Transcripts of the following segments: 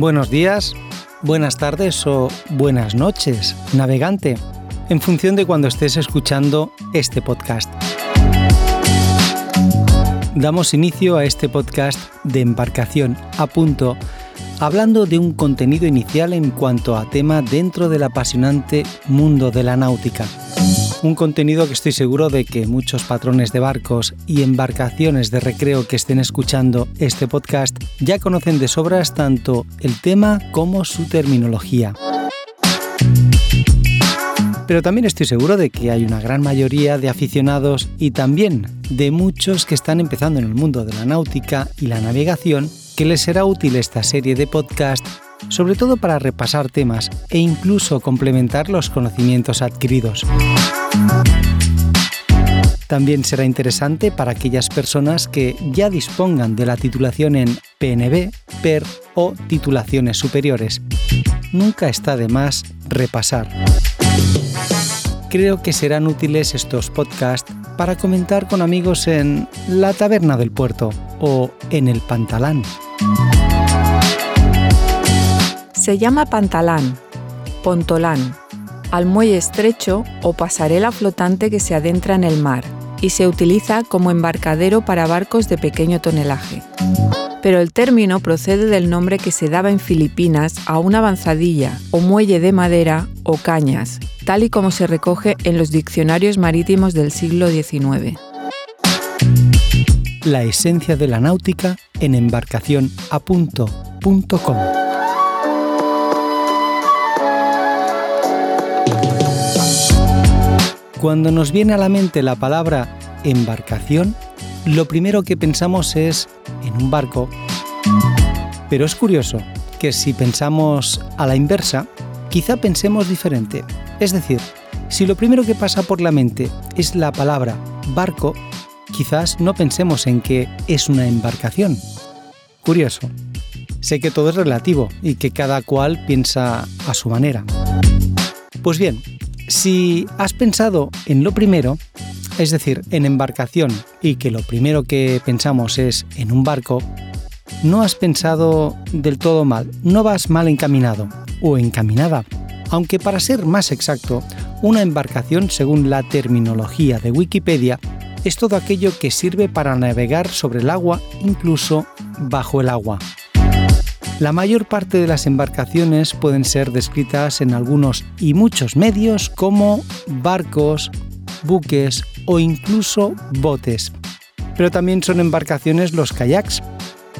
Buenos días, buenas tardes o buenas noches, navegante, en función de cuando estés escuchando este podcast. Damos inicio a este podcast de embarcación a punto, hablando de un contenido inicial en cuanto a tema dentro del apasionante mundo de la náutica. Un contenido que estoy seguro de que muchos patrones de barcos y embarcaciones de recreo que estén escuchando este podcast ya conocen de sobras tanto el tema como su terminología. Pero también estoy seguro de que hay una gran mayoría de aficionados y también de muchos que están empezando en el mundo de la náutica y la navegación que les será útil esta serie de podcast sobre todo para repasar temas e incluso complementar los conocimientos adquiridos. También será interesante para aquellas personas que ya dispongan de la titulación en PNB, PER o titulaciones superiores. Nunca está de más repasar. Creo que serán útiles estos podcasts para comentar con amigos en la taberna del puerto o en el pantalán. Se llama pantalán, pontolán, al muelle estrecho o pasarela flotante que se adentra en el mar y se utiliza como embarcadero para barcos de pequeño tonelaje. Pero el término procede del nombre que se daba en Filipinas a una avanzadilla o muelle de madera o cañas, tal y como se recoge en los diccionarios marítimos del siglo XIX. La esencia de la náutica en embarcacionapunto.com. Cuando nos viene a la mente la palabra embarcación, lo primero que pensamos es en un barco. Pero es curioso que si pensamos a la inversa, quizá pensemos diferente. Es decir, si lo primero que pasa por la mente es la palabra barco, quizás no pensemos en que es una embarcación. Curioso. Sé que todo es relativo y que cada cual piensa a su manera. Pues bien, si has pensado en lo primero, es decir, en embarcación, y que lo primero que pensamos es en un barco, no has pensado del todo mal, no vas mal encaminado o encaminada. Aunque para ser más exacto, una embarcación, según la terminología de Wikipedia, es todo aquello que sirve para navegar sobre el agua, incluso bajo el agua. La mayor parte de las embarcaciones pueden ser descritas en algunos y muchos medios como barcos, buques o incluso botes. Pero también son embarcaciones los kayaks,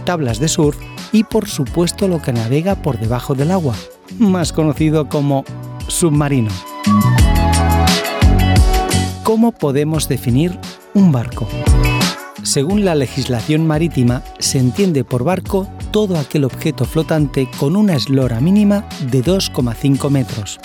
tablas de surf y por supuesto lo que navega por debajo del agua, más conocido como submarino. ¿Cómo podemos definir un barco? Según la legislación marítima, se entiende por barco todo aquel objeto flotante con una eslora mínima de 2,5 metros.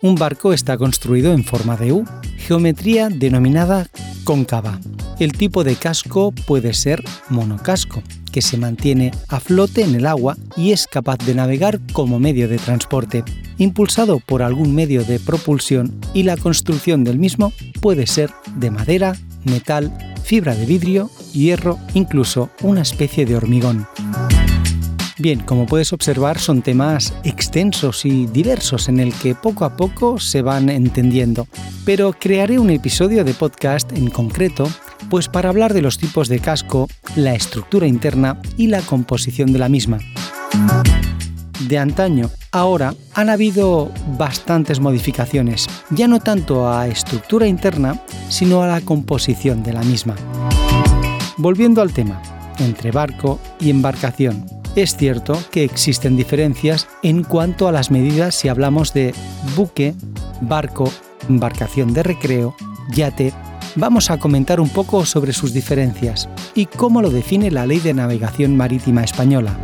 Un barco está construido en forma de U, geometría denominada cóncava. El tipo de casco puede ser monocasco, que se mantiene a flote en el agua y es capaz de navegar como medio de transporte, impulsado por algún medio de propulsión y la construcción del mismo puede ser de madera, metal, fibra de vidrio, hierro, incluso una especie de hormigón. Bien, como puedes observar son temas extensos y diversos en el que poco a poco se van entendiendo, pero crearé un episodio de podcast en concreto pues para hablar de los tipos de casco, la estructura interna y la composición de la misma. De antaño, ahora han habido bastantes modificaciones, ya no tanto a estructura interna, sino a la composición de la misma. Volviendo al tema, entre barco y embarcación, es cierto que existen diferencias en cuanto a las medidas si hablamos de buque, barco, embarcación de recreo, yate. Vamos a comentar un poco sobre sus diferencias y cómo lo define la Ley de Navegación Marítima Española.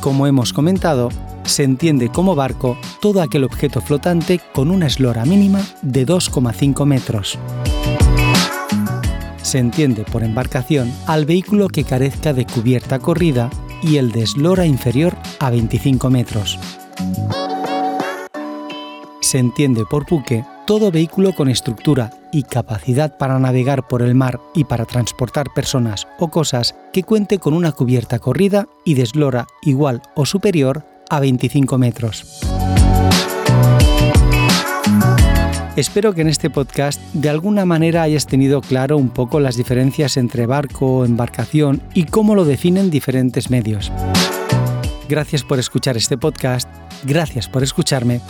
Como hemos comentado, se entiende como barco todo aquel objeto flotante con una eslora mínima de 2,5 metros. Se entiende por embarcación al vehículo que carezca de cubierta corrida y el de eslora inferior a 25 metros. Se entiende por buque todo vehículo con estructura y capacidad para navegar por el mar y para transportar personas o cosas que cuente con una cubierta corrida y de igual o superior a 25 metros. Espero que en este podcast de alguna manera hayas tenido claro un poco las diferencias entre barco embarcación y cómo lo definen diferentes medios. Gracias por escuchar este podcast, gracias por escucharme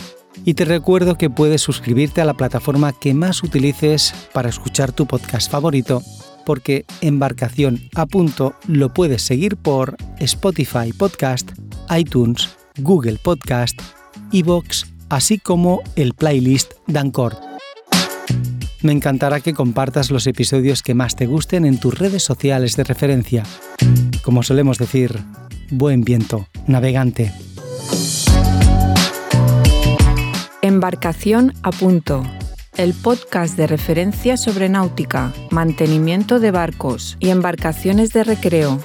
y te recuerdo que puedes suscribirte a la plataforma que más utilices para escuchar tu podcast favorito, porque Embarcación a punto lo puedes seguir por Spotify Podcast, iTunes, Google Podcast, Evox, así como el playlist Dancor. Me encantará que compartas los episodios que más te gusten en tus redes sociales de referencia. Como solemos decir, buen viento, navegante. Embarcación a punto. El podcast de referencia sobre náutica, mantenimiento de barcos y embarcaciones de recreo.